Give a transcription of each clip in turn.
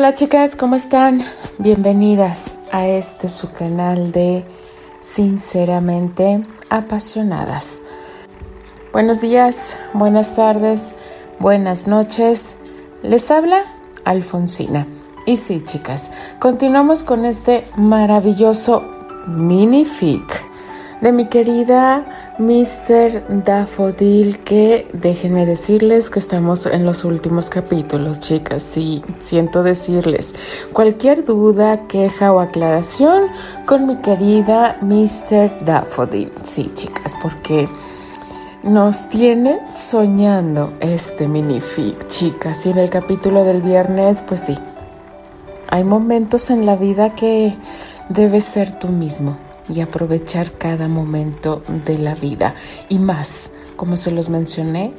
Hola chicas, ¿cómo están? Bienvenidas a este su canal de Sinceramente Apasionadas. Buenos días, buenas tardes, buenas noches. Les habla Alfonsina. Y sí, chicas, continuamos con este maravilloso mini fic de mi querida Mr. Daffodil, que déjenme decirles que estamos en los últimos capítulos, chicas. Sí, siento decirles cualquier duda, queja o aclaración con mi querida Mr. Daffodil. Sí, chicas, porque nos tiene soñando este minific, chicas. Y en el capítulo del viernes, pues sí, hay momentos en la vida que debes ser tú mismo y aprovechar cada momento de la vida. Y más, como se los mencioné,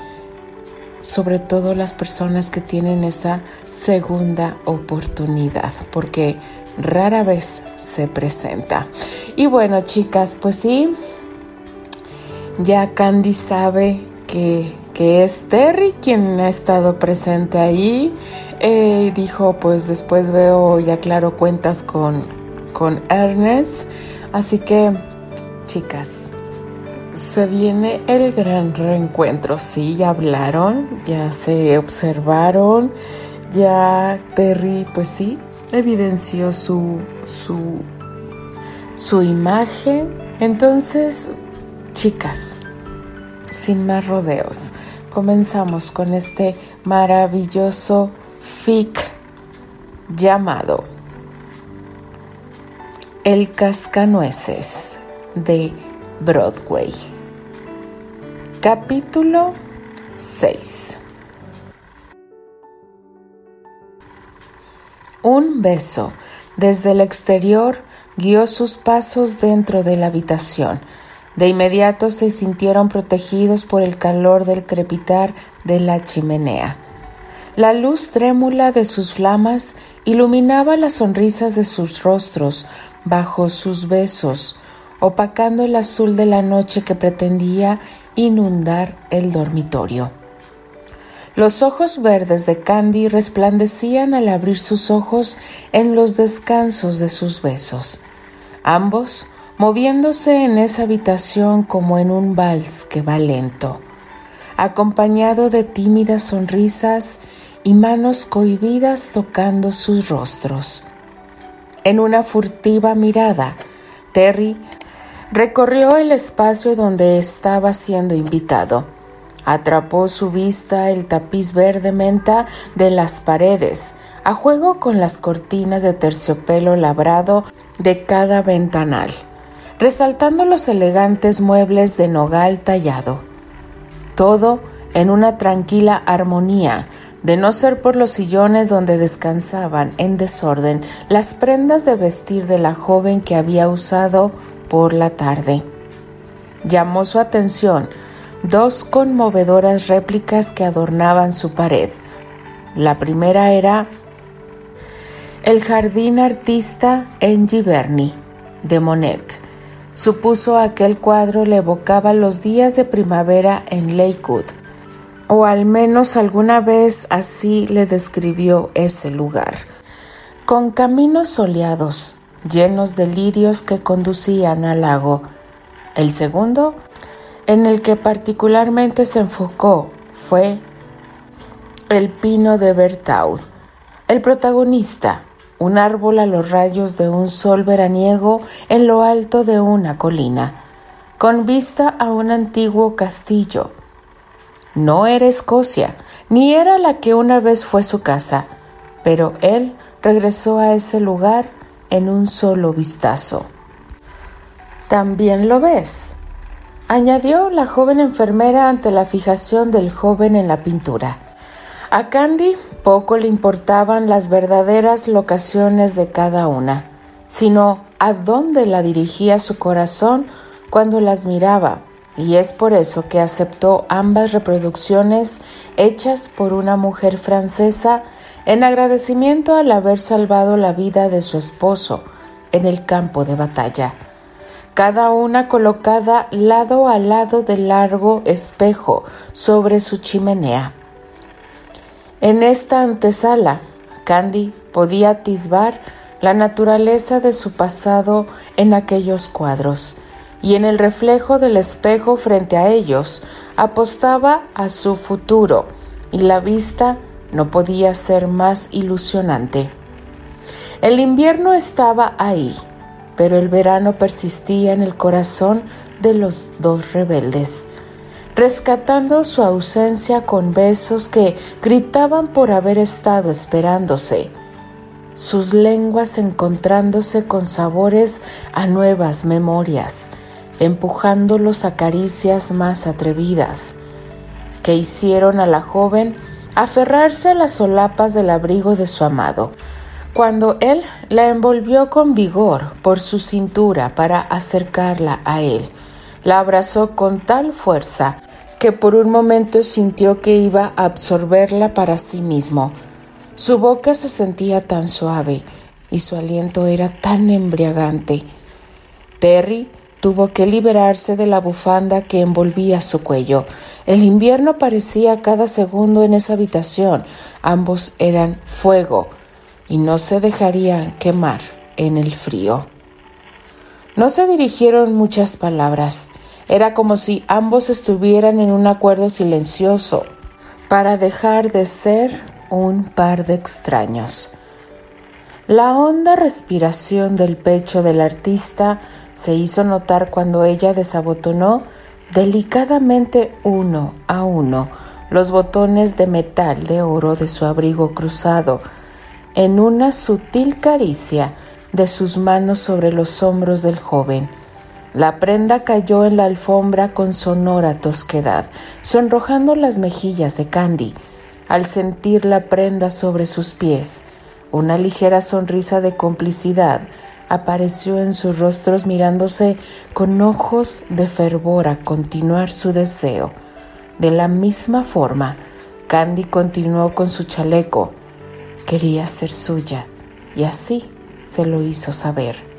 sobre todo las personas que tienen esa segunda oportunidad, porque rara vez se presenta. Y bueno, chicas, pues sí, ya Candy sabe que, que es Terry quien ha estado presente ahí. Eh, dijo, pues después veo y aclaro cuentas con, con Ernest. Así que, chicas, se viene el gran reencuentro. Sí, ya hablaron, ya se observaron, ya Terry, pues sí, evidenció su, su, su imagen. Entonces, chicas, sin más rodeos, comenzamos con este maravilloso fic llamado el cascanueces de Broadway. Capítulo 6 Un beso desde el exterior guió sus pasos dentro de la habitación. De inmediato se sintieron protegidos por el calor del crepitar de la chimenea. La luz trémula de sus flamas iluminaba las sonrisas de sus rostros, bajo sus besos, opacando el azul de la noche que pretendía inundar el dormitorio. Los ojos verdes de Candy resplandecían al abrir sus ojos en los descansos de sus besos, ambos moviéndose en esa habitación como en un vals que va lento, acompañado de tímidas sonrisas y manos cohibidas tocando sus rostros. En una furtiva mirada, Terry recorrió el espacio donde estaba siendo invitado. Atrapó su vista el tapiz verde menta de las paredes, a juego con las cortinas de terciopelo labrado de cada ventanal, resaltando los elegantes muebles de nogal tallado. Todo en una tranquila armonía de no ser por los sillones donde descansaban en desorden las prendas de vestir de la joven que había usado por la tarde. Llamó su atención dos conmovedoras réplicas que adornaban su pared. La primera era El jardín artista en Giverny, de Monet. Supuso aquel cuadro le evocaba los días de primavera en Lakewood, o al menos alguna vez así le describió ese lugar, con caminos soleados, llenos de lirios que conducían al lago. El segundo, en el que particularmente se enfocó, fue el pino de Berthaud, el protagonista, un árbol a los rayos de un sol veraniego en lo alto de una colina, con vista a un antiguo castillo, no era Escocia, ni era la que una vez fue su casa, pero él regresó a ese lugar en un solo vistazo. También lo ves, añadió la joven enfermera ante la fijación del joven en la pintura. A Candy poco le importaban las verdaderas locaciones de cada una, sino a dónde la dirigía su corazón cuando las miraba y es por eso que aceptó ambas reproducciones hechas por una mujer francesa en agradecimiento al haber salvado la vida de su esposo en el campo de batalla, cada una colocada lado a lado del largo espejo sobre su chimenea. En esta antesala, Candy podía atisbar la naturaleza de su pasado en aquellos cuadros, y en el reflejo del espejo frente a ellos apostaba a su futuro, y la vista no podía ser más ilusionante. El invierno estaba ahí, pero el verano persistía en el corazón de los dos rebeldes, rescatando su ausencia con besos que gritaban por haber estado esperándose, sus lenguas encontrándose con sabores a nuevas memorias, empujándolos a caricias más atrevidas, que hicieron a la joven aferrarse a las solapas del abrigo de su amado, cuando él la envolvió con vigor por su cintura para acercarla a él. La abrazó con tal fuerza que por un momento sintió que iba a absorberla para sí mismo. Su boca se sentía tan suave y su aliento era tan embriagante. Terry tuvo que liberarse de la bufanda que envolvía su cuello. El invierno parecía cada segundo en esa habitación. Ambos eran fuego y no se dejarían quemar en el frío. No se dirigieron muchas palabras. Era como si ambos estuvieran en un acuerdo silencioso para dejar de ser un par de extraños. La honda respiración del pecho del artista se hizo notar cuando ella desabotonó delicadamente uno a uno los botones de metal de oro de su abrigo cruzado, en una sutil caricia de sus manos sobre los hombros del joven. La prenda cayó en la alfombra con sonora tosquedad, sonrojando las mejillas de Candy al sentir la prenda sobre sus pies. Una ligera sonrisa de complicidad apareció en sus rostros mirándose con ojos de fervor a continuar su deseo. De la misma forma, Candy continuó con su chaleco. Quería ser suya y así se lo hizo saber.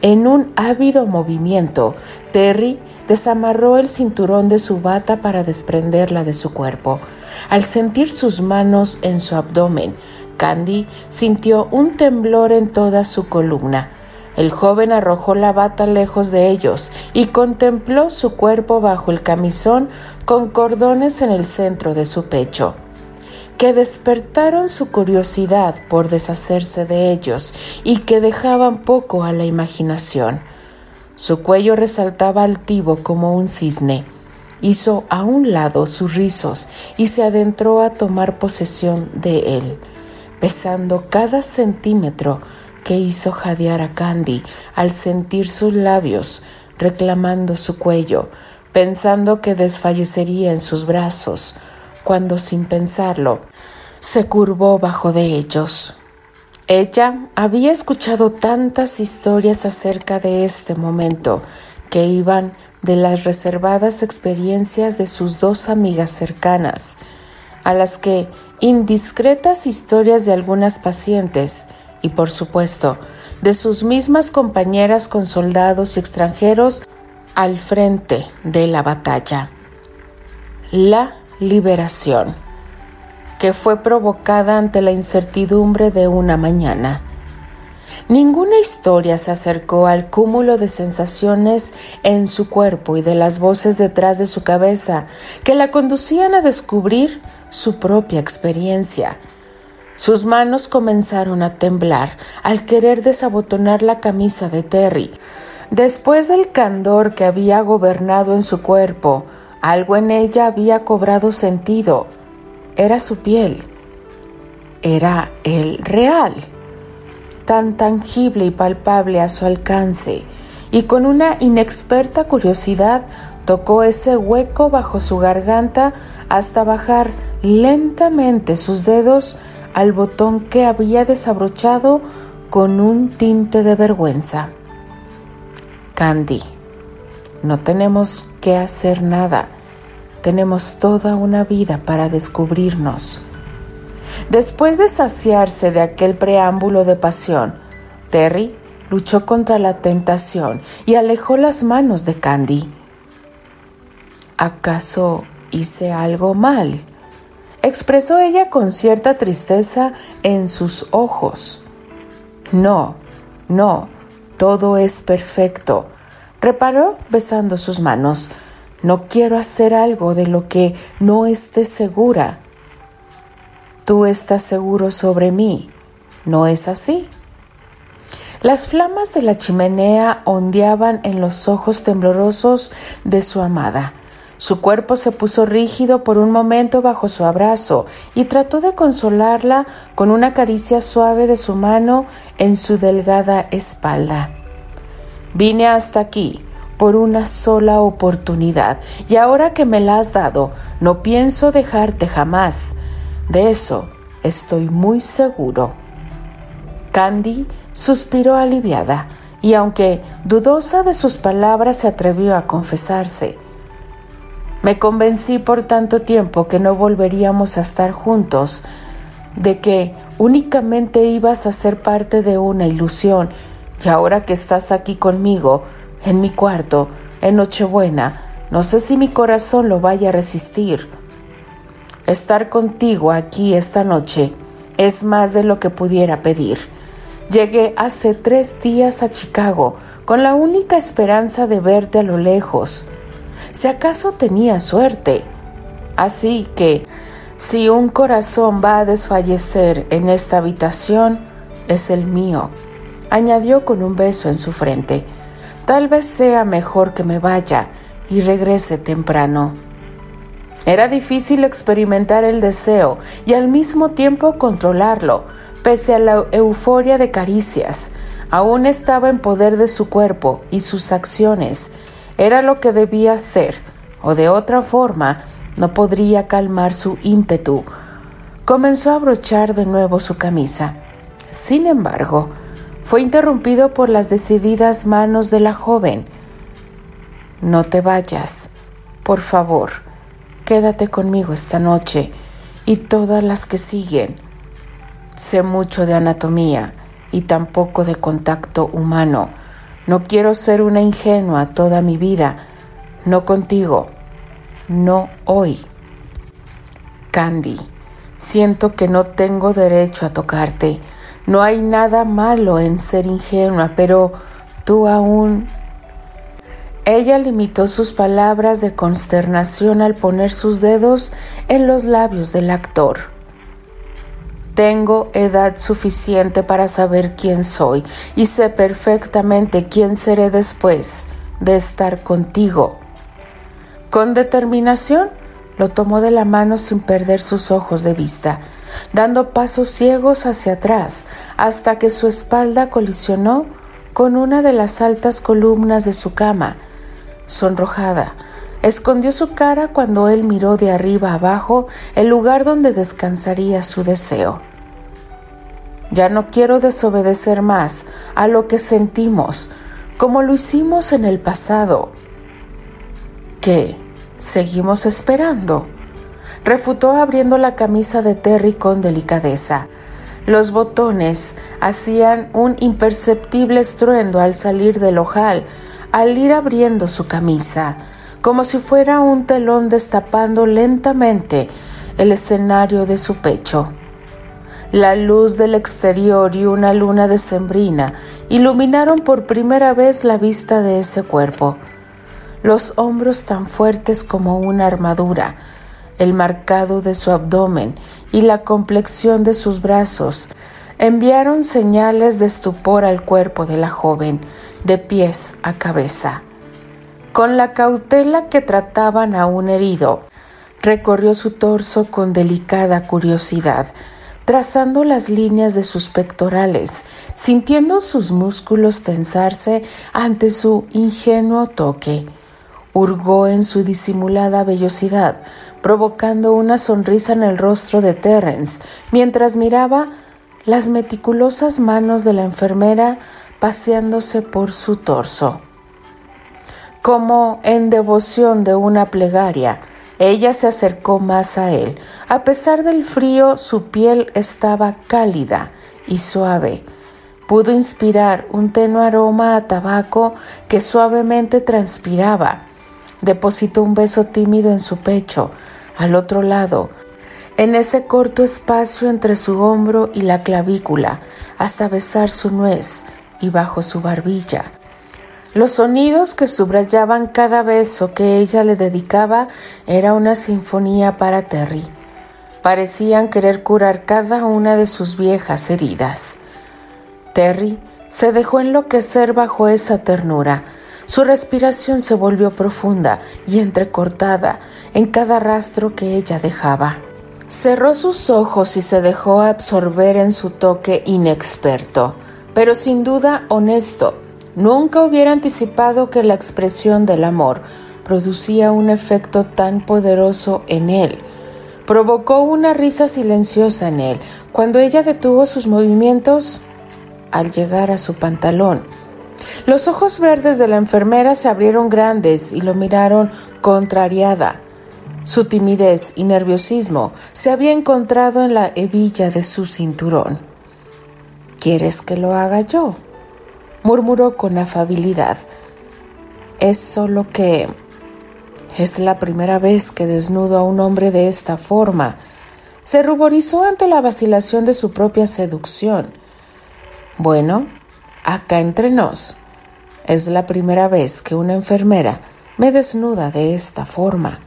En un ávido movimiento, Terry desamarró el cinturón de su bata para desprenderla de su cuerpo. Al sentir sus manos en su abdomen, Candy sintió un temblor en toda su columna. El joven arrojó la bata lejos de ellos y contempló su cuerpo bajo el camisón con cordones en el centro de su pecho, que despertaron su curiosidad por deshacerse de ellos y que dejaban poco a la imaginación. Su cuello resaltaba altivo como un cisne. Hizo a un lado sus rizos y se adentró a tomar posesión de él pesando cada centímetro que hizo jadear a Candy al sentir sus labios reclamando su cuello, pensando que desfallecería en sus brazos, cuando sin pensarlo se curvó bajo de ellos. Ella había escuchado tantas historias acerca de este momento que iban de las reservadas experiencias de sus dos amigas cercanas, a las que indiscretas historias de algunas pacientes y, por supuesto, de sus mismas compañeras con soldados y extranjeros al frente de la batalla. La liberación, que fue provocada ante la incertidumbre de una mañana. Ninguna historia se acercó al cúmulo de sensaciones en su cuerpo y de las voces detrás de su cabeza que la conducían a descubrir su propia experiencia. Sus manos comenzaron a temblar al querer desabotonar la camisa de Terry. Después del candor que había gobernado en su cuerpo, algo en ella había cobrado sentido. Era su piel. Era el real, tan tangible y palpable a su alcance, y con una inexperta curiosidad Tocó ese hueco bajo su garganta hasta bajar lentamente sus dedos al botón que había desabrochado con un tinte de vergüenza. Candy, no tenemos que hacer nada. Tenemos toda una vida para descubrirnos. Después de saciarse de aquel preámbulo de pasión, Terry luchó contra la tentación y alejó las manos de Candy. ¿Acaso hice algo mal? expresó ella con cierta tristeza en sus ojos. No, no, todo es perfecto, reparó besando sus manos. No quiero hacer algo de lo que no esté segura. Tú estás seguro sobre mí, ¿no es así? Las flamas de la chimenea ondeaban en los ojos temblorosos de su amada. Su cuerpo se puso rígido por un momento bajo su abrazo y trató de consolarla con una caricia suave de su mano en su delgada espalda. Vine hasta aquí por una sola oportunidad y ahora que me la has dado, no pienso dejarte jamás. De eso estoy muy seguro. Candy suspiró aliviada y aunque dudosa de sus palabras se atrevió a confesarse. Me convencí por tanto tiempo que no volveríamos a estar juntos, de que únicamente ibas a ser parte de una ilusión, y ahora que estás aquí conmigo, en mi cuarto, en Nochebuena, no sé si mi corazón lo vaya a resistir. Estar contigo aquí esta noche es más de lo que pudiera pedir. Llegué hace tres días a Chicago con la única esperanza de verte a lo lejos si acaso tenía suerte. Así que, si un corazón va a desfallecer en esta habitación, es el mío, añadió con un beso en su frente. Tal vez sea mejor que me vaya y regrese temprano. Era difícil experimentar el deseo y al mismo tiempo controlarlo, pese a la euforia de caricias. Aún estaba en poder de su cuerpo y sus acciones, era lo que debía ser, o de otra forma no podría calmar su ímpetu. Comenzó a abrochar de nuevo su camisa. Sin embargo, fue interrumpido por las decididas manos de la joven. No te vayas, por favor, quédate conmigo esta noche y todas las que siguen. Sé mucho de anatomía y tampoco de contacto humano. No quiero ser una ingenua toda mi vida, no contigo, no hoy. Candy, siento que no tengo derecho a tocarte. No hay nada malo en ser ingenua, pero tú aún... Ella limitó sus palabras de consternación al poner sus dedos en los labios del actor. Tengo edad suficiente para saber quién soy y sé perfectamente quién seré después de estar contigo. Con determinación lo tomó de la mano sin perder sus ojos de vista, dando pasos ciegos hacia atrás hasta que su espalda colisionó con una de las altas columnas de su cama. Sonrojada, escondió su cara cuando él miró de arriba abajo el lugar donde descansaría su deseo. Ya no quiero desobedecer más a lo que sentimos, como lo hicimos en el pasado. ¿Qué? ¿Seguimos esperando? Refutó abriendo la camisa de Terry con delicadeza. Los botones hacían un imperceptible estruendo al salir del ojal, al ir abriendo su camisa, como si fuera un telón destapando lentamente el escenario de su pecho. La luz del exterior y una luna decembrina iluminaron por primera vez la vista de ese cuerpo. Los hombros tan fuertes como una armadura, el marcado de su abdomen y la complexión de sus brazos enviaron señales de estupor al cuerpo de la joven, de pies a cabeza. Con la cautela que trataban a un herido, recorrió su torso con delicada curiosidad, trazando las líneas de sus pectorales, sintiendo sus músculos tensarse ante su ingenuo toque. Hurgó en su disimulada vellosidad, provocando una sonrisa en el rostro de Terence, mientras miraba las meticulosas manos de la enfermera paseándose por su torso. Como en devoción de una plegaria, ella se acercó más a él. A pesar del frío, su piel estaba cálida y suave. Pudo inspirar un tenue aroma a tabaco que suavemente transpiraba. Depositó un beso tímido en su pecho. Al otro lado, en ese corto espacio entre su hombro y la clavícula, hasta besar su nuez y bajo su barbilla. Los sonidos que subrayaban cada beso que ella le dedicaba era una sinfonía para Terry. Parecían querer curar cada una de sus viejas heridas. Terry se dejó enloquecer bajo esa ternura. Su respiración se volvió profunda y entrecortada en cada rastro que ella dejaba. Cerró sus ojos y se dejó absorber en su toque inexperto, pero sin duda honesto. Nunca hubiera anticipado que la expresión del amor producía un efecto tan poderoso en él. Provocó una risa silenciosa en él cuando ella detuvo sus movimientos al llegar a su pantalón. Los ojos verdes de la enfermera se abrieron grandes y lo miraron contrariada. Su timidez y nerviosismo se había encontrado en la hebilla de su cinturón. ¿Quieres que lo haga yo? murmuró con afabilidad. Es solo que es la primera vez que desnudo a un hombre de esta forma. Se ruborizó ante la vacilación de su propia seducción. Bueno, acá entre nos. Es la primera vez que una enfermera me desnuda de esta forma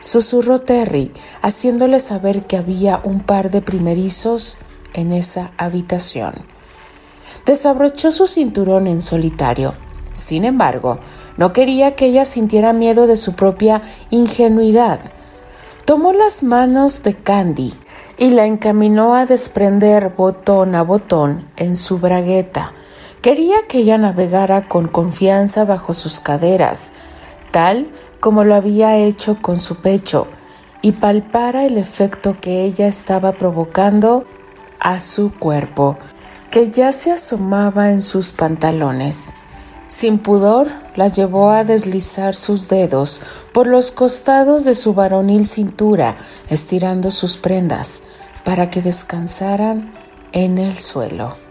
susurró Terry, haciéndole saber que había un par de primerizos en esa habitación. Desabrochó su cinturón en solitario. Sin embargo, no quería que ella sintiera miedo de su propia ingenuidad. Tomó las manos de Candy y la encaminó a desprender botón a botón en su bragueta. Quería que ella navegara con confianza bajo sus caderas, tal como lo había hecho con su pecho y palpara el efecto que ella estaba provocando a su cuerpo, que ya se asomaba en sus pantalones. Sin pudor, la llevó a deslizar sus dedos por los costados de su varonil cintura, estirando sus prendas para que descansaran en el suelo.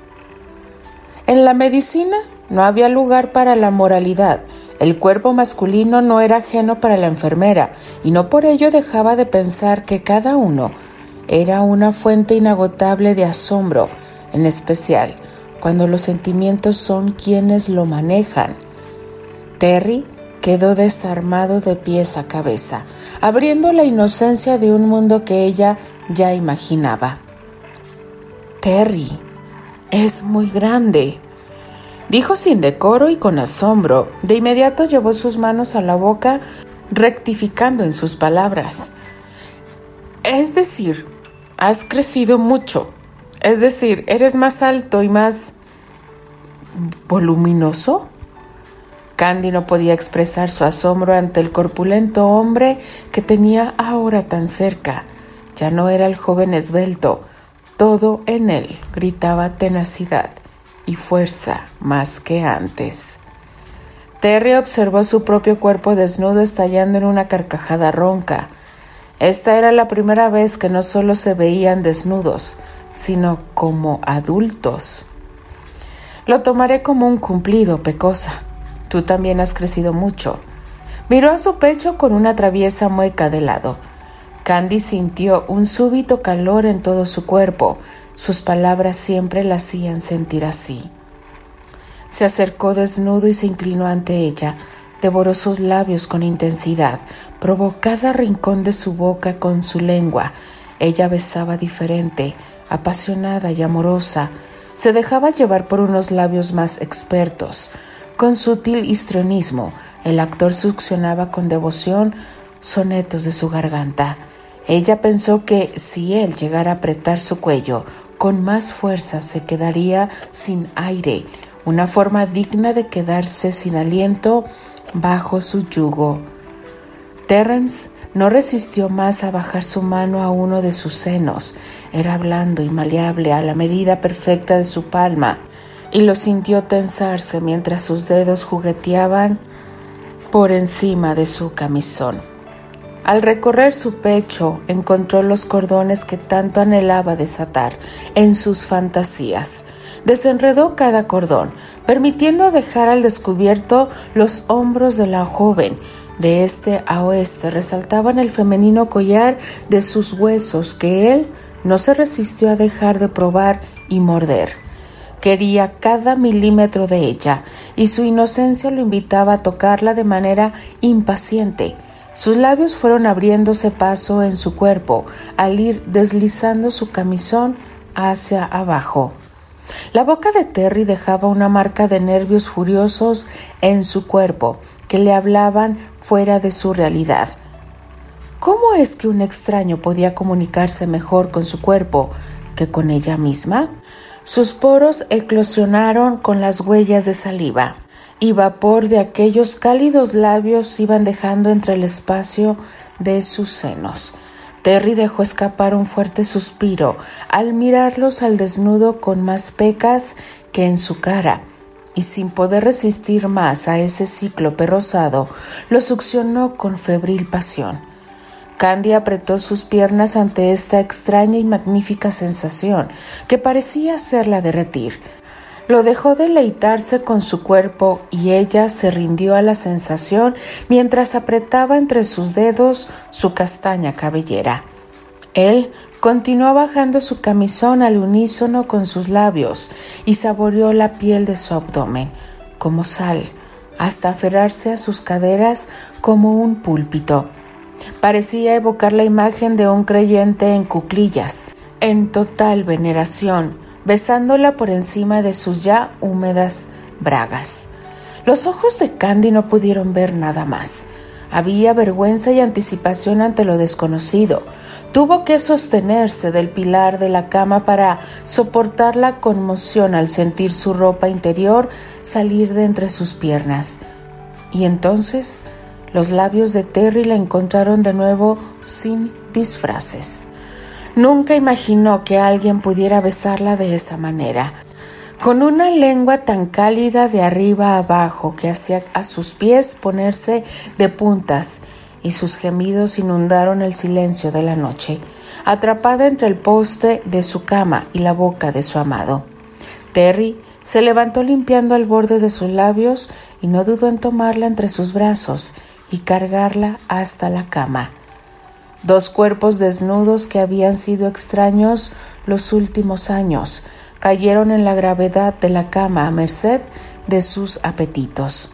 En la medicina no había lugar para la moralidad, el cuerpo masculino no era ajeno para la enfermera y no por ello dejaba de pensar que cada uno era una fuente inagotable de asombro, en especial cuando los sentimientos son quienes lo manejan. Terry quedó desarmado de pies a cabeza, abriendo la inocencia de un mundo que ella ya imaginaba. Terry, es muy grande, Dijo sin decoro y con asombro. De inmediato llevó sus manos a la boca, rectificando en sus palabras. Es decir, has crecido mucho. Es decir, eres más alto y más voluminoso. Candy no podía expresar su asombro ante el corpulento hombre que tenía ahora tan cerca. Ya no era el joven esbelto, todo en él gritaba tenacidad y fuerza más que antes. Terry observó su propio cuerpo desnudo estallando en una carcajada ronca. Esta era la primera vez que no solo se veían desnudos, sino como adultos. Lo tomaré como un cumplido, Pecosa. Tú también has crecido mucho. Miró a su pecho con una traviesa mueca de lado. Candy sintió un súbito calor en todo su cuerpo, sus palabras siempre la hacían sentir así. Se acercó desnudo y se inclinó ante ella, devoró sus labios con intensidad, probó cada rincón de su boca con su lengua. Ella besaba diferente, apasionada y amorosa, se dejaba llevar por unos labios más expertos. Con sutil histrionismo, el actor succionaba con devoción sonetos de su garganta. Ella pensó que si él llegara a apretar su cuello con más fuerza se quedaría sin aire, una forma digna de quedarse sin aliento bajo su yugo. Terence no resistió más a bajar su mano a uno de sus senos. Era blando y maleable a la medida perfecta de su palma, y lo sintió tensarse mientras sus dedos jugueteaban por encima de su camisón. Al recorrer su pecho encontró los cordones que tanto anhelaba desatar en sus fantasías. Desenredó cada cordón, permitiendo dejar al descubierto los hombros de la joven, De este a oeste resaltaban el femenino collar de sus huesos que él no se resistió a dejar de probar y morder. Quería cada milímetro de ella, y su inocencia lo invitaba a tocarla de manera impaciente. Sus labios fueron abriéndose paso en su cuerpo al ir deslizando su camisón hacia abajo. La boca de Terry dejaba una marca de nervios furiosos en su cuerpo que le hablaban fuera de su realidad. ¿Cómo es que un extraño podía comunicarse mejor con su cuerpo que con ella misma? Sus poros eclosionaron con las huellas de saliva y vapor de aquellos cálidos labios iban dejando entre el espacio de sus senos. Terry dejó escapar un fuerte suspiro al mirarlos al desnudo con más pecas que en su cara, y sin poder resistir más a ese cíclope rosado, lo succionó con febril pasión. Candy apretó sus piernas ante esta extraña y magnífica sensación que parecía hacerla derretir. Lo dejó deleitarse con su cuerpo y ella se rindió a la sensación mientras apretaba entre sus dedos su castaña cabellera. Él continuó bajando su camisón al unísono con sus labios y saboreó la piel de su abdomen como sal, hasta aferrarse a sus caderas como un púlpito. Parecía evocar la imagen de un creyente en cuclillas, en total veneración, besándola por encima de sus ya húmedas bragas. Los ojos de Candy no pudieron ver nada más. Había vergüenza y anticipación ante lo desconocido. Tuvo que sostenerse del pilar de la cama para soportar la conmoción al sentir su ropa interior salir de entre sus piernas. Y entonces los labios de Terry la encontraron de nuevo sin disfraces. Nunca imaginó que alguien pudiera besarla de esa manera, con una lengua tan cálida de arriba abajo que hacía a sus pies ponerse de puntas y sus gemidos inundaron el silencio de la noche, atrapada entre el poste de su cama y la boca de su amado. Terry se levantó limpiando el borde de sus labios y no dudó en tomarla entre sus brazos y cargarla hasta la cama dos cuerpos desnudos que habían sido extraños los últimos años, cayeron en la gravedad de la cama a merced de sus apetitos.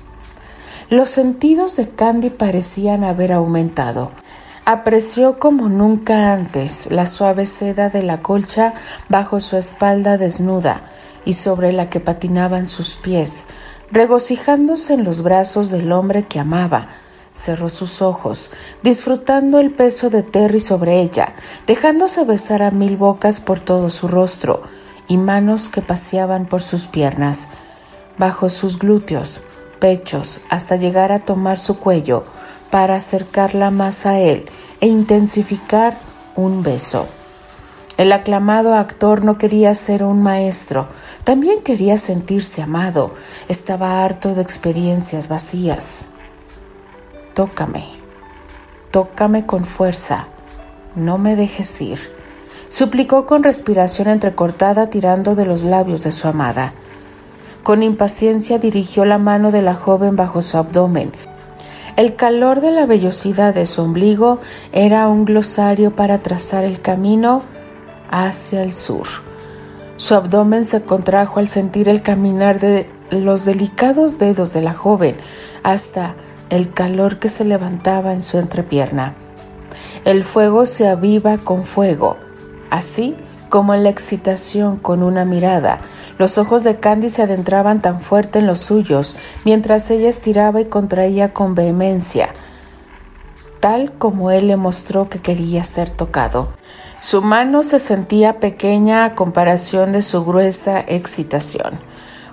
Los sentidos de Candy parecían haber aumentado. Apreció como nunca antes la suave seda de la colcha bajo su espalda desnuda y sobre la que patinaban sus pies, regocijándose en los brazos del hombre que amaba, Cerró sus ojos, disfrutando el peso de Terry sobre ella, dejándose besar a mil bocas por todo su rostro y manos que paseaban por sus piernas, bajo sus glúteos, pechos, hasta llegar a tomar su cuello para acercarla más a él e intensificar un beso. El aclamado actor no quería ser un maestro, también quería sentirse amado, estaba harto de experiencias vacías. Tócame, tócame con fuerza, no me dejes ir, suplicó con respiración entrecortada tirando de los labios de su amada. Con impaciencia dirigió la mano de la joven bajo su abdomen. El calor de la vellosidad de su ombligo era un glosario para trazar el camino hacia el sur. Su abdomen se contrajo al sentir el caminar de los delicados dedos de la joven hasta el calor que se levantaba en su entrepierna. El fuego se aviva con fuego, así como la excitación con una mirada. Los ojos de Candy se adentraban tan fuerte en los suyos, mientras ella estiraba y contraía con vehemencia, tal como él le mostró que quería ser tocado. Su mano se sentía pequeña a comparación de su gruesa excitación.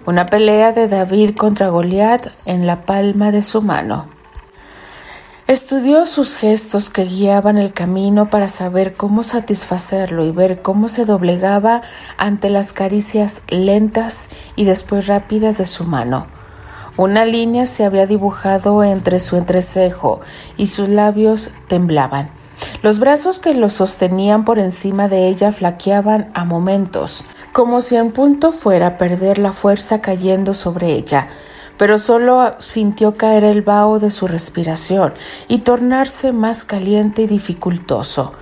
Una pelea de David contra Goliat en la palma de su mano. Estudió sus gestos que guiaban el camino para saber cómo satisfacerlo y ver cómo se doblegaba ante las caricias lentas y después rápidas de su mano. Una línea se había dibujado entre su entrecejo y sus labios temblaban. Los brazos que lo sostenían por encima de ella flaqueaban a momentos, como si en punto fuera a perder la fuerza cayendo sobre ella, pero solo sintió caer el vaho de su respiración y tornarse más caliente y dificultoso.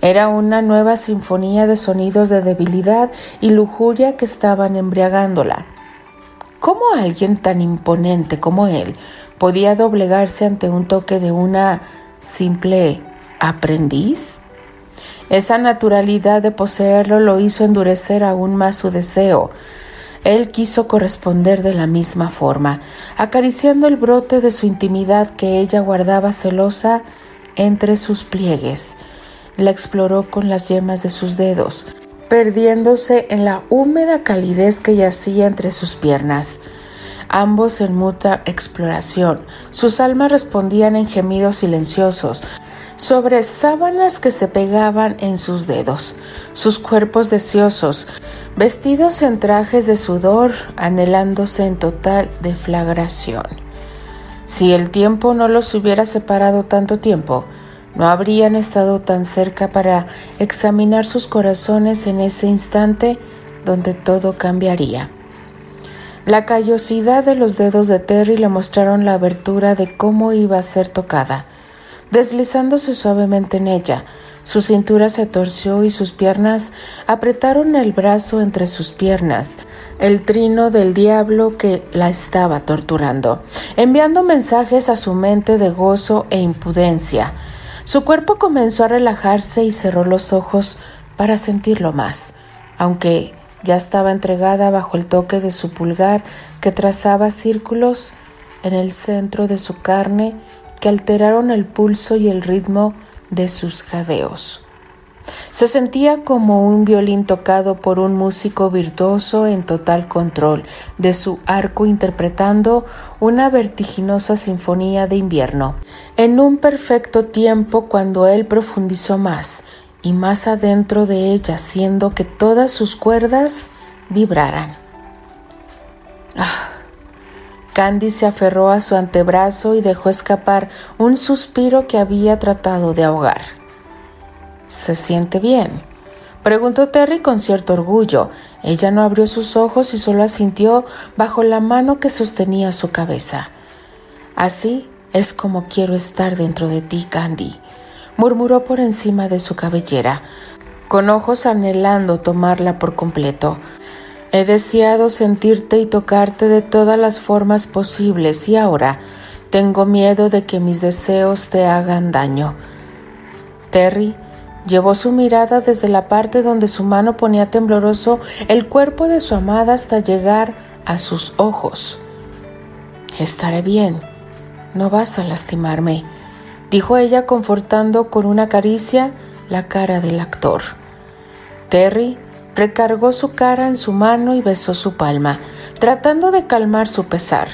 Era una nueva sinfonía de sonidos de debilidad y lujuria que estaban embriagándola. ¿Cómo alguien tan imponente como él podía doblegarse ante un toque de una simple aprendiz? Esa naturalidad de poseerlo lo hizo endurecer aún más su deseo. Él quiso corresponder de la misma forma, acariciando el brote de su intimidad que ella guardaba celosa entre sus pliegues. La exploró con las yemas de sus dedos, perdiéndose en la húmeda calidez que yacía entre sus piernas. Ambos en muta exploración, sus almas respondían en gemidos silenciosos, sobre sábanas que se pegaban en sus dedos, sus cuerpos deseosos, vestidos en trajes de sudor, anhelándose en total deflagración. Si el tiempo no los hubiera separado tanto tiempo, no habrían estado tan cerca para examinar sus corazones en ese instante donde todo cambiaría. La callosidad de los dedos de Terry le mostraron la abertura de cómo iba a ser tocada deslizándose suavemente en ella. Su cintura se torció y sus piernas apretaron el brazo entre sus piernas, el trino del diablo que la estaba torturando, enviando mensajes a su mente de gozo e impudencia. Su cuerpo comenzó a relajarse y cerró los ojos para sentirlo más, aunque ya estaba entregada bajo el toque de su pulgar que trazaba círculos en el centro de su carne que alteraron el pulso y el ritmo de sus jadeos. Se sentía como un violín tocado por un músico virtuoso en total control de su arco interpretando una vertiginosa sinfonía de invierno, en un perfecto tiempo cuando él profundizó más y más adentro de ella, haciendo que todas sus cuerdas vibraran. Ah, Candy se aferró a su antebrazo y dejó escapar un suspiro que había tratado de ahogar. ¿Se siente bien? preguntó Terry con cierto orgullo. Ella no abrió sus ojos y solo asintió bajo la mano que sostenía su cabeza. Así es como quiero estar dentro de ti, Candy, murmuró por encima de su cabellera, con ojos anhelando tomarla por completo. He deseado sentirte y tocarte de todas las formas posibles y ahora tengo miedo de que mis deseos te hagan daño. Terry llevó su mirada desde la parte donde su mano ponía tembloroso el cuerpo de su amada hasta llegar a sus ojos. Estaré bien, no vas a lastimarme, dijo ella confortando con una caricia la cara del actor. Terry Recargó su cara en su mano y besó su palma, tratando de calmar su pesar.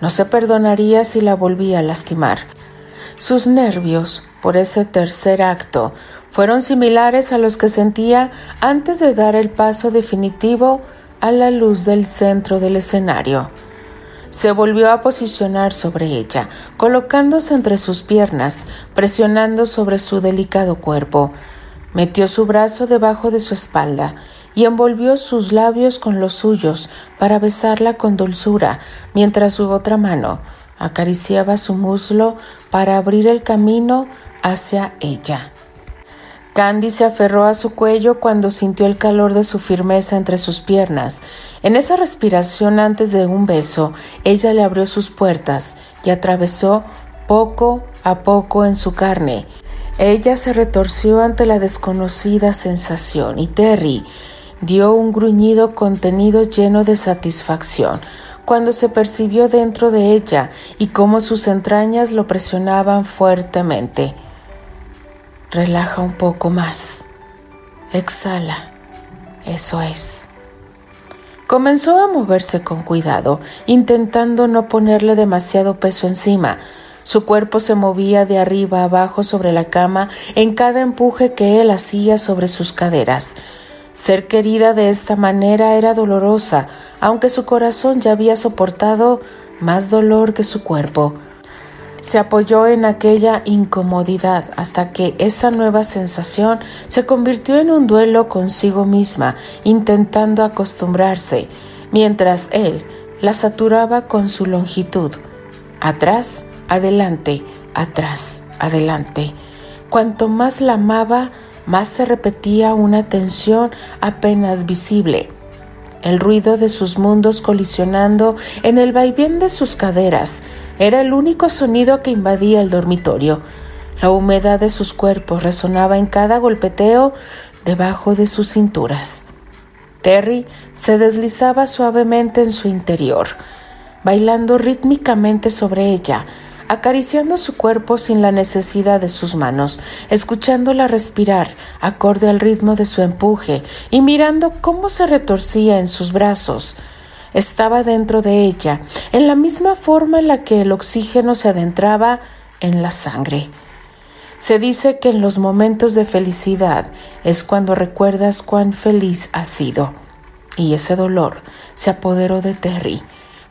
No se perdonaría si la volvía a lastimar. Sus nervios, por ese tercer acto, fueron similares a los que sentía antes de dar el paso definitivo a la luz del centro del escenario. Se volvió a posicionar sobre ella, colocándose entre sus piernas, presionando sobre su delicado cuerpo. Metió su brazo debajo de su espalda y envolvió sus labios con los suyos para besarla con dulzura, mientras su otra mano acariciaba su muslo para abrir el camino hacia ella. Candy se aferró a su cuello cuando sintió el calor de su firmeza entre sus piernas. En esa respiración antes de un beso, ella le abrió sus puertas y atravesó poco a poco en su carne. Ella se retorció ante la desconocida sensación y Terry dio un gruñido contenido lleno de satisfacción cuando se percibió dentro de ella y cómo sus entrañas lo presionaban fuertemente. Relaja un poco más. Exhala. Eso es. Comenzó a moverse con cuidado, intentando no ponerle demasiado peso encima. Su cuerpo se movía de arriba abajo sobre la cama en cada empuje que él hacía sobre sus caderas. Ser querida de esta manera era dolorosa, aunque su corazón ya había soportado más dolor que su cuerpo. Se apoyó en aquella incomodidad hasta que esa nueva sensación se convirtió en un duelo consigo misma, intentando acostumbrarse, mientras él la saturaba con su longitud. Atrás, adelante, atrás, adelante. Cuanto más la amaba, más se repetía una tensión apenas visible. El ruido de sus mundos colisionando en el vaivén de sus caderas era el único sonido que invadía el dormitorio. La humedad de sus cuerpos resonaba en cada golpeteo debajo de sus cinturas. Terry se deslizaba suavemente en su interior, bailando rítmicamente sobre ella, acariciando su cuerpo sin la necesidad de sus manos, escuchándola respirar acorde al ritmo de su empuje y mirando cómo se retorcía en sus brazos. Estaba dentro de ella, en la misma forma en la que el oxígeno se adentraba en la sangre. Se dice que en los momentos de felicidad es cuando recuerdas cuán feliz has sido. Y ese dolor se apoderó de Terry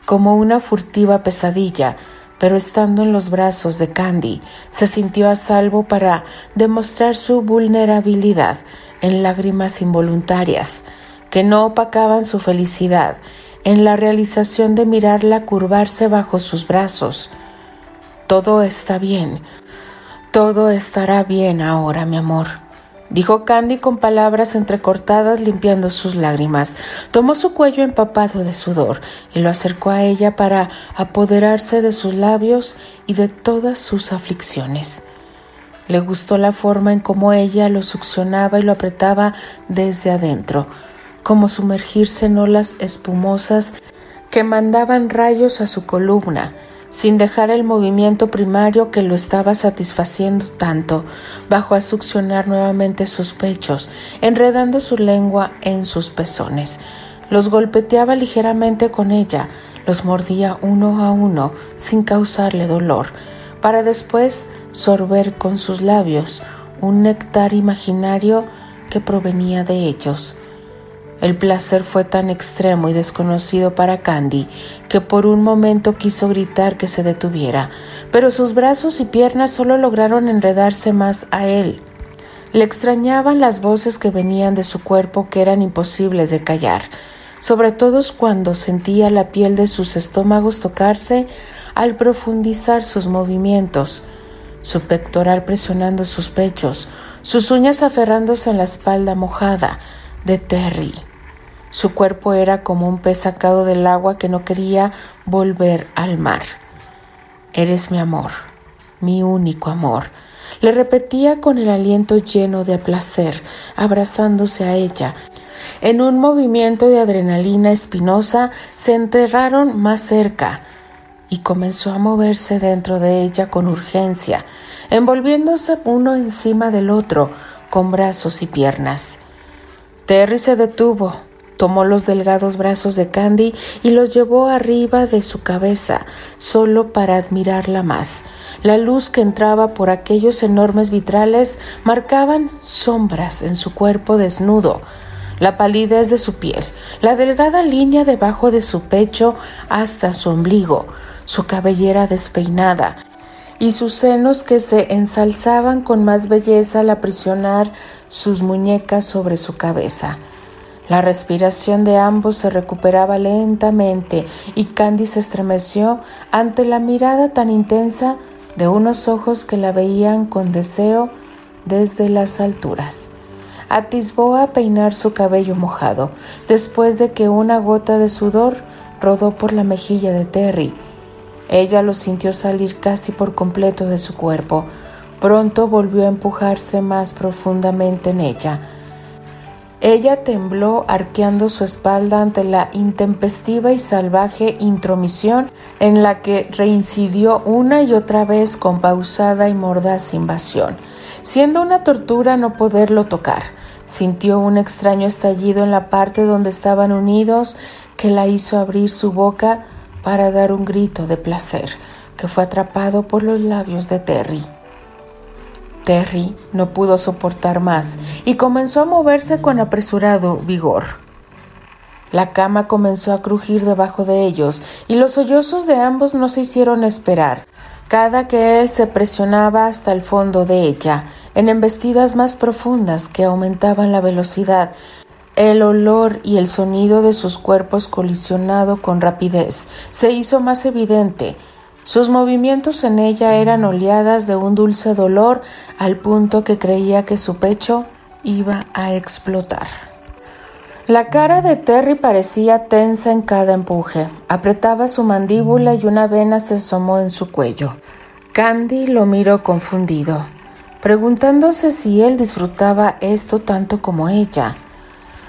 como una furtiva pesadilla, pero estando en los brazos de Candy, se sintió a salvo para demostrar su vulnerabilidad en lágrimas involuntarias, que no opacaban su felicidad en la realización de mirarla curvarse bajo sus brazos. Todo está bien, todo estará bien ahora, mi amor, dijo Candy con palabras entrecortadas limpiando sus lágrimas. Tomó su cuello empapado de sudor y lo acercó a ella para apoderarse de sus labios y de todas sus aflicciones. Le gustó la forma en cómo ella lo succionaba y lo apretaba desde adentro, como sumergirse en olas espumosas que mandaban rayos a su columna sin dejar el movimiento primario que lo estaba satisfaciendo tanto, bajo a succionar nuevamente sus pechos, enredando su lengua en sus pezones. Los golpeteaba ligeramente con ella, los mordía uno a uno sin causarle dolor, para después sorber con sus labios un néctar imaginario que provenía de ellos. El placer fue tan extremo y desconocido para Candy que por un momento quiso gritar que se detuviera, pero sus brazos y piernas solo lograron enredarse más a él. Le extrañaban las voces que venían de su cuerpo que eran imposibles de callar, sobre todo cuando sentía la piel de sus estómagos tocarse al profundizar sus movimientos, su pectoral presionando sus pechos, sus uñas aferrándose en la espalda mojada, de Terry. Su cuerpo era como un pez sacado del agua que no quería volver al mar. Eres mi amor, mi único amor. Le repetía con el aliento lleno de placer, abrazándose a ella. En un movimiento de adrenalina espinosa se enterraron más cerca y comenzó a moverse dentro de ella con urgencia, envolviéndose uno encima del otro, con brazos y piernas. Terry se detuvo, tomó los delgados brazos de Candy y los llevó arriba de su cabeza, solo para admirarla más. La luz que entraba por aquellos enormes vitrales marcaban sombras en su cuerpo desnudo, la palidez de su piel, la delgada línea debajo de su pecho hasta su ombligo, su cabellera despeinada, y sus senos que se ensalzaban con más belleza al aprisionar sus muñecas sobre su cabeza. La respiración de ambos se recuperaba lentamente y Candy se estremeció ante la mirada tan intensa de unos ojos que la veían con deseo desde las alturas. Atisbó a peinar su cabello mojado, después de que una gota de sudor rodó por la mejilla de Terry ella lo sintió salir casi por completo de su cuerpo. Pronto volvió a empujarse más profundamente en ella. Ella tembló arqueando su espalda ante la intempestiva y salvaje intromisión en la que reincidió una y otra vez con pausada y mordaz invasión, siendo una tortura no poderlo tocar. Sintió un extraño estallido en la parte donde estaban unidos que la hizo abrir su boca para dar un grito de placer que fue atrapado por los labios de Terry. Terry no pudo soportar más y comenzó a moverse con apresurado vigor. La cama comenzó a crujir debajo de ellos y los sollozos de ambos no se hicieron esperar. Cada que él se presionaba hasta el fondo de ella, en embestidas más profundas que aumentaban la velocidad El olor y el sonido de sus cuerpos colisionado con rapidez se hizo más evidente. Sus movimientos en ella eran oleadas de un dulce dolor al punto que creía que su pecho iba a explotar. La cara de Terry parecía tensa en cada empuje. Apretaba su mandíbula y una vena se asomó en su cuello. Candy lo miró confundido, preguntándose si él disfrutaba esto tanto como ella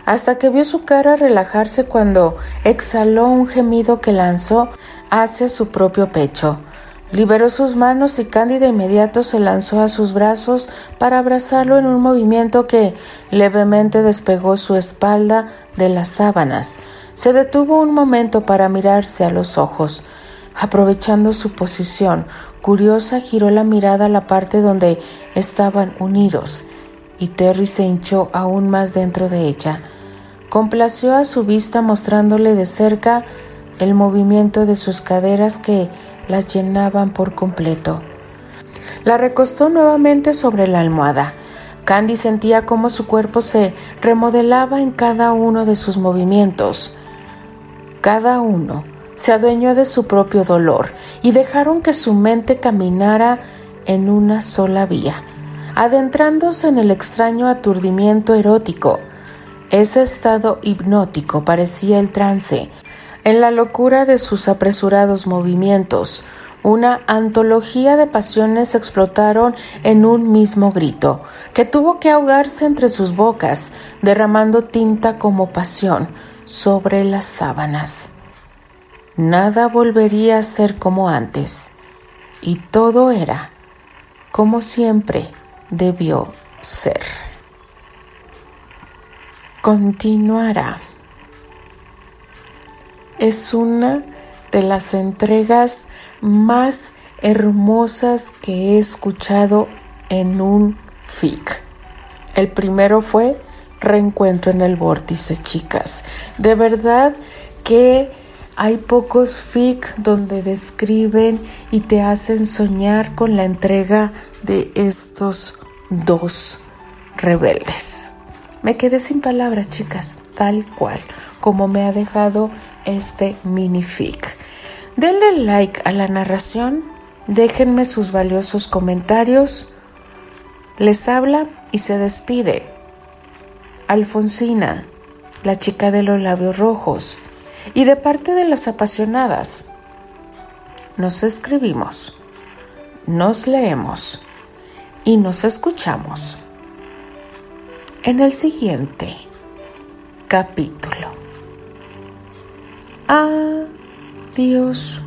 hasta que vio su cara relajarse cuando exhaló un gemido que lanzó hacia su propio pecho. Liberó sus manos y Candy de inmediato se lanzó a sus brazos para abrazarlo en un movimiento que levemente despegó su espalda de las sábanas. Se detuvo un momento para mirarse a los ojos. Aprovechando su posición, curiosa giró la mirada a la parte donde estaban unidos, y Terry se hinchó aún más dentro de ella. Complació a su vista mostrándole de cerca el movimiento de sus caderas que las llenaban por completo. La recostó nuevamente sobre la almohada. Candy sentía cómo su cuerpo se remodelaba en cada uno de sus movimientos. Cada uno se adueñó de su propio dolor y dejaron que su mente caminara en una sola vía, adentrándose en el extraño aturdimiento erótico ese estado hipnótico parecía el trance. En la locura de sus apresurados movimientos, una antología de pasiones explotaron en un mismo grito, que tuvo que ahogarse entre sus bocas, derramando tinta como pasión sobre las sábanas. Nada volvería a ser como antes, y todo era como siempre debió ser continuará. Es una de las entregas más hermosas que he escuchado en un FIC. El primero fue Reencuentro en el Vórtice, chicas. De verdad que hay pocos FIC donde describen y te hacen soñar con la entrega de estos dos rebeldes. Me quedé sin palabras, chicas, tal cual como me ha dejado este minific. Denle like a la narración, déjenme sus valiosos comentarios. Les habla y se despide. Alfonsina, la chica de los labios rojos, y de parte de las apasionadas. Nos escribimos, nos leemos y nos escuchamos en el siguiente capítulo. Adiós.